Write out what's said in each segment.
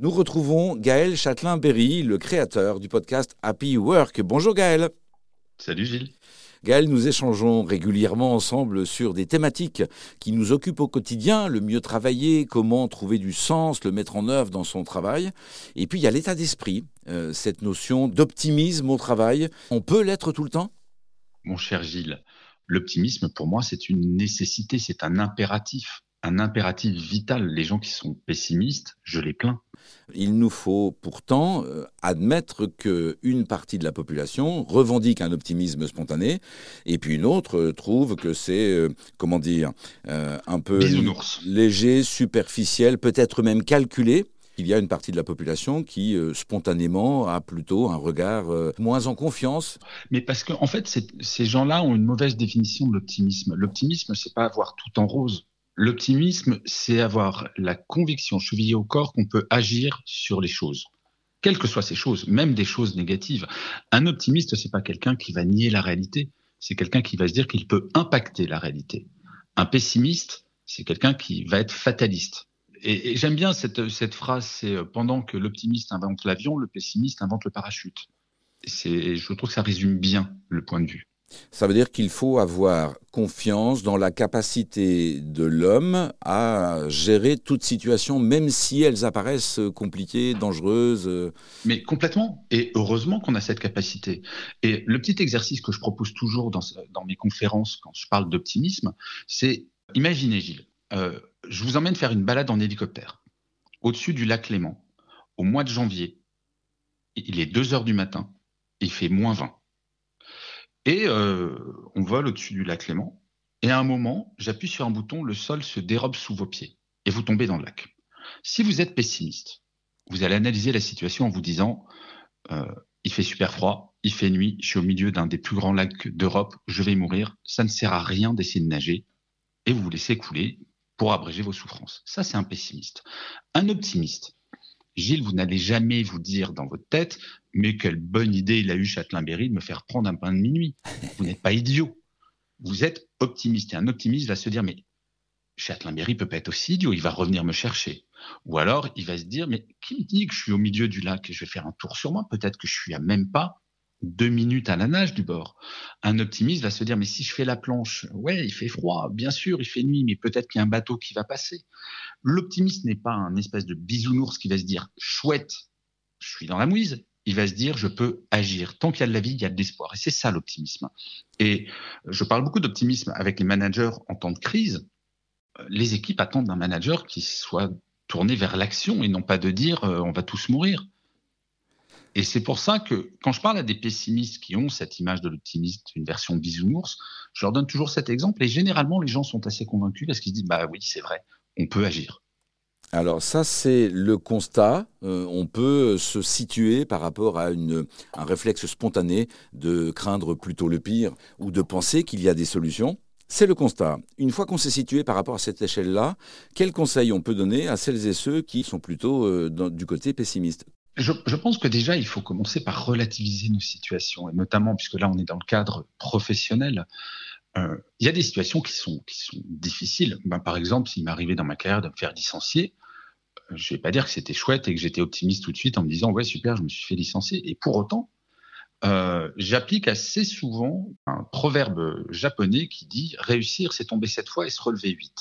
Nous retrouvons Gaël Châtelain-Berry, le créateur du podcast Happy Work. Bonjour Gaël. Salut Gilles. Gaël, nous échangeons régulièrement ensemble sur des thématiques qui nous occupent au quotidien, le mieux travailler, comment trouver du sens, le mettre en œuvre dans son travail. Et puis il y a l'état d'esprit, euh, cette notion d'optimisme au travail. On peut l'être tout le temps? Mon cher Gilles, l'optimisme pour moi c'est une nécessité, c'est un impératif un impératif vital. Les gens qui sont pessimistes, je les plains. Il nous faut pourtant euh, admettre qu'une partie de la population revendique un optimisme spontané, et puis une autre euh, trouve que c'est, euh, comment dire, un peu léger, superficiel, peut-être même calculé. Il y a une partie de la population qui, spontanément, a plutôt un regard moins en confiance. Mais parce qu'en en fait, ces gens-là ont une mauvaise définition de l'optimisme. L'optimisme, c'est pas avoir tout en rose. L'optimisme, c'est avoir la conviction chevillée au corps qu'on peut agir sur les choses, quelles que soient ces choses, même des choses négatives. Un optimiste, c'est pas quelqu'un qui va nier la réalité, c'est quelqu'un qui va se dire qu'il peut impacter la réalité. Un pessimiste, c'est quelqu'un qui va être fataliste. Et, j'aime bien cette, phrase, c'est euh, pendant que l'optimiste invente l'avion, le pessimiste invente le parachute. Je trouve que ça résume bien le point de vue. Ça veut dire qu'il faut avoir confiance dans la capacité de l'homme à gérer toute situation, même si elles apparaissent compliquées, dangereuses. Mais complètement. Et heureusement qu'on a cette capacité. Et le petit exercice que je propose toujours dans, mes conférences quand je parle d'optimisme, c'est imaginez Gilles, euh, je vous emmène faire une balade en hélicoptère au-dessus du lac Léman au mois de janvier. Il est 2 heures du matin, il fait moins 20. Et euh, on vole au-dessus du lac Léman. Et à un moment, j'appuie sur un bouton, le sol se dérobe sous vos pieds et vous tombez dans le lac. Si vous êtes pessimiste, vous allez analyser la situation en vous disant euh, il fait super froid, il fait nuit, je suis au milieu d'un des plus grands lacs d'Europe, je vais mourir, ça ne sert à rien d'essayer de nager et vous vous laissez couler pour abréger vos souffrances. Ça, c'est un pessimiste. Un optimiste, Gilles, vous n'allez jamais vous dire dans votre tête, mais quelle bonne idée il a eu Châtelain-Berry de me faire prendre un pain de minuit. Vous n'êtes pas idiot. Vous êtes optimiste. Et un optimiste va se dire, mais Châtelain-Berry peut pas être aussi idiot, il va revenir me chercher. Ou alors, il va se dire, mais qui me dit que je suis au milieu du lac et je vais faire un tour sur moi? Peut-être que je suis à même pas deux minutes à la nage du bord. Un optimiste va se dire, mais si je fais la planche, ouais, il fait froid, bien sûr, il fait nuit, mais peut-être qu'il y a un bateau qui va passer. L'optimiste n'est pas un espèce de bisounours qui va se dire, chouette, je suis dans la mouise. Il va se dire, je peux agir. Tant qu'il y a de la vie, il y a de l'espoir. Et c'est ça l'optimisme. Et je parle beaucoup d'optimisme avec les managers en temps de crise. Les équipes attendent d'un manager qui soit tourné vers l'action et non pas de dire, euh, on va tous mourir. Et c'est pour ça que quand je parle à des pessimistes qui ont cette image de l'optimiste, une version bisounours, je leur donne toujours cet exemple et généralement les gens sont assez convaincus parce qu'ils se disent bah oui c'est vrai, on peut agir. Alors ça c'est le constat, euh, on peut se situer par rapport à une, un réflexe spontané de craindre plutôt le pire ou de penser qu'il y a des solutions. C'est le constat. Une fois qu'on s'est situé par rapport à cette échelle-là, quels conseils on peut donner à celles et ceux qui sont plutôt euh, du côté pessimiste? Je, je, pense que déjà, il faut commencer par relativiser nos situations, et notamment puisque là, on est dans le cadre professionnel. Euh, il y a des situations qui sont, difficiles. Ben, par exemple, s'il m'arrivait dans ma carrière de me faire licencier, euh, je vais pas dire que c'était chouette et que j'étais optimiste tout de suite en me disant ouais super, je me suis fait licencier. Et pour autant, euh, j'applique assez souvent un proverbe japonais qui dit réussir, c'est tomber sept fois et se relever huit.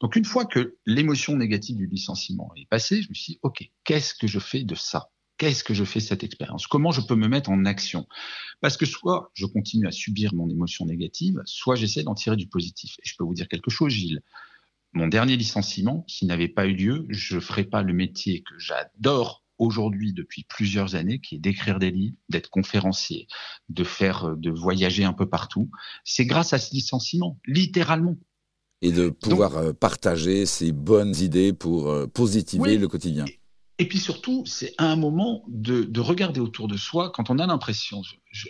Donc une fois que l'émotion négative du licenciement est passée, je me suis dit, OK, qu'est-ce que je fais de ça? Qu'est-ce que je fais cette expérience? Comment je peux me mettre en action? Parce que soit je continue à subir mon émotion négative, soit j'essaie d'en tirer du positif. Et je peux vous dire quelque chose, Gilles. Mon dernier licenciement, s'il n'avait pas eu lieu, je ne ferais pas le métier que j'adore aujourd'hui depuis plusieurs années, qui est d'écrire des livres, d'être conférencier, de faire, de voyager un peu partout. C'est grâce à ce licenciement, littéralement. Et de pouvoir euh, partager ces bonnes idées pour euh, positiver le quotidien. Et puis surtout, c'est à un moment de, de, regarder autour de soi quand on a l'impression.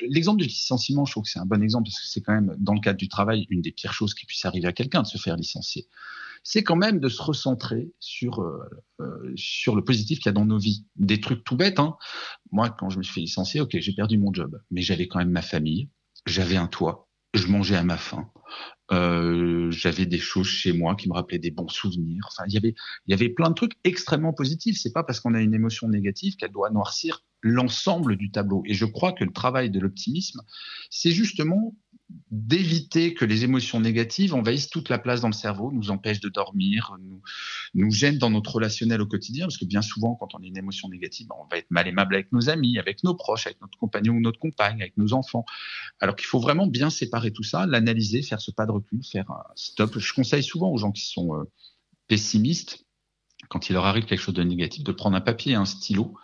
L'exemple du licenciement, je trouve que c'est un bon exemple parce que c'est quand même, dans le cadre du travail, une des pires choses qui puisse arriver à quelqu'un de se faire licencier. C'est quand même de se recentrer sur, euh, euh sur le positif qu'il y a dans nos vies. Des trucs tout bêtes. Hein. Moi, quand je me suis fait licencier, ok, j'ai perdu mon job, mais j'avais quand même ma famille, j'avais un toit, je mangeais à ma faim. Euh, j'avais des choses chez moi qui me rappelaient des bons souvenirs. Enfin, il y avait, il y avait plein de trucs extrêmement positifs. C'est pas parce qu'on a une émotion négative qu'elle doit noircir l'ensemble du tableau. Et je crois que le travail de l'optimisme, c'est justement d'éviter que les émotions négatives envahissent toute la place dans le cerveau, nous empêchent de dormir, nous, gênent dans notre relationnel au quotidien, parce que bien souvent, quand on a une émotion négative, on va être mal aimable avec nos amis, avec nos proches, avec notre compagnon ou notre compagne, avec nos enfants. Alors qu'il faut vraiment bien séparer tout ça, l'analyser, faire ce pas de recul, faire un stop. Je conseille souvent aux gens qui sont euh, pessimistes, quand il leur arrive quelque chose de négatif, de prendre un papier et un stylo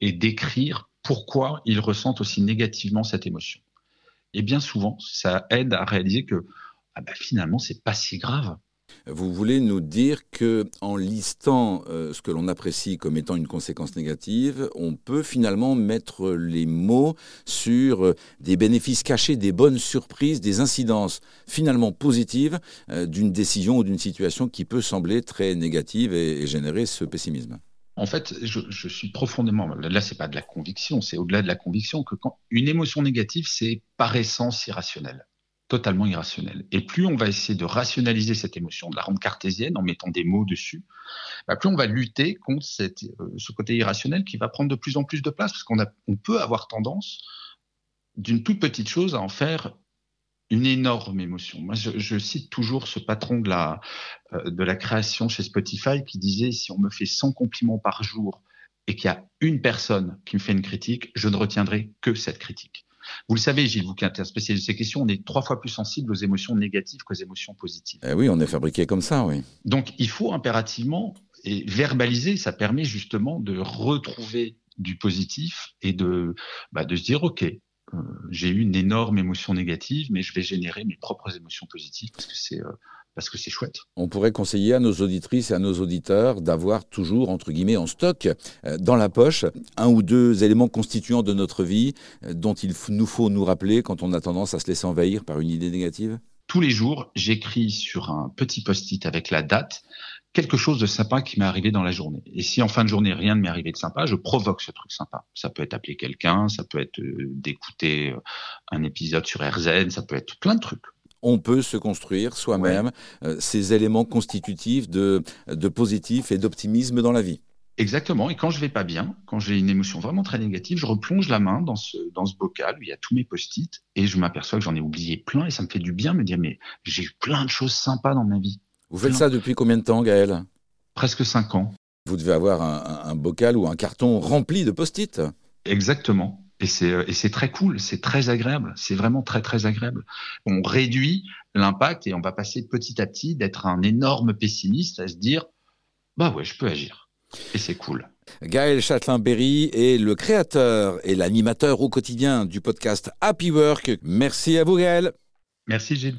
et d'écrire pourquoi ils ressentent aussi négativement cette émotion. Et bien souvent, ça aide à réaliser que ah bah, finalement, c'est pas si grave. Vous voulez nous dire que en listant euh, ce que l'on apprécie comme étant une conséquence négative, on peut finalement mettre les mots sur euh, des bénéfices cachés, des bonnes surprises, des incidences finalement positives euh, d'une décision ou d'une situation qui peut sembler très négative et générer ce pessimisme? En fait, je, suis profondément. Là, c'est pas de la conviction, c'est au-delà de la conviction que quand une émotion négative, c'est par essence irrationnel, totalement irrationnel. Et plus on va essayer de rationaliser cette émotion, de la rendre cartésienne en mettant des mots dessus, bah, plus on va lutter contre cette, euh, ce côté irrationnel qui va prendre de plus en plus de place, parce qu'on on peut avoir tendance d'une toute petite chose à en faire une énorme émotion. Moi, je, cite toujours ce patron de la, euh, de la création chez Spotify qui disait si on me fait 100 compliments par jour et qu'il y a une personne qui me fait une critique, je ne retiendrai que cette critique. Vous le savez, Gilles, vous qui êtes un spécialiste de ces questions, on est trois fois plus sensible aux émotions négatives qu'aux émotions positives. Eh oui, on est fabriqué comme ça, oui. Donc, il faut impérativement et verbaliser. Ça permet justement de retrouver du positif et de, bah, de se dire, OK, j'ai eu une énorme émotion négative, mais je vais générer mes propres émotions positives parce que c'est euh, parce que c'est chouette. On pourrait conseiller à nos auditrices et à nos auditeurs d'avoir toujours, entre guillemets, en stock, euh, dans la poche, un ou deux éléments constituants de notre vie dont il nous faut nous rappeler quand on a tendance à se laisser envahir par une idée négative? Tous les jours, j'écris sur un petit post-it avec la date quelque chose de sympa qui m'est arrivé dans la journée. Et si en fin de journée, rien ne m'est arrivé de sympa, je provoque ce truc sympa. Ça peut être appeler quelqu'un, ça peut être euh, d'écouter euh, un épisode sur RZ, ça peut être plein de trucs on peut se construire soi-même euh, ces éléments constitutifs de, de positif et d'optimisme dans la vie. Exactement. Et quand je vais pas bien, quand j'ai une émotion vraiment très négative, je replonge la main dans ce, dans ce bocal où il y a tous mes post-it et je m'aperçois que j'en ai oublié plein et ça me fait du bien de me dire, mais j'ai eu plein de choses sympas dans ma vie. Vous faites ça depuis combien de temps, Gaël? Presque cinq ans. Vous devez avoir un, bocal ou un carton rempli de post-it. Exactement. Et c'est très cool, c'est très agréable, c'est vraiment très très agréable. On réduit l'impact et on va passer petit à petit d'être un énorme pessimiste à se dire, bah ouais, je peux agir. Et c'est cool. Gaël Châtelain-Berry est le créateur et l'animateur au quotidien du podcast Happy Work. Merci à vous, Gaël. Merci, Gilles.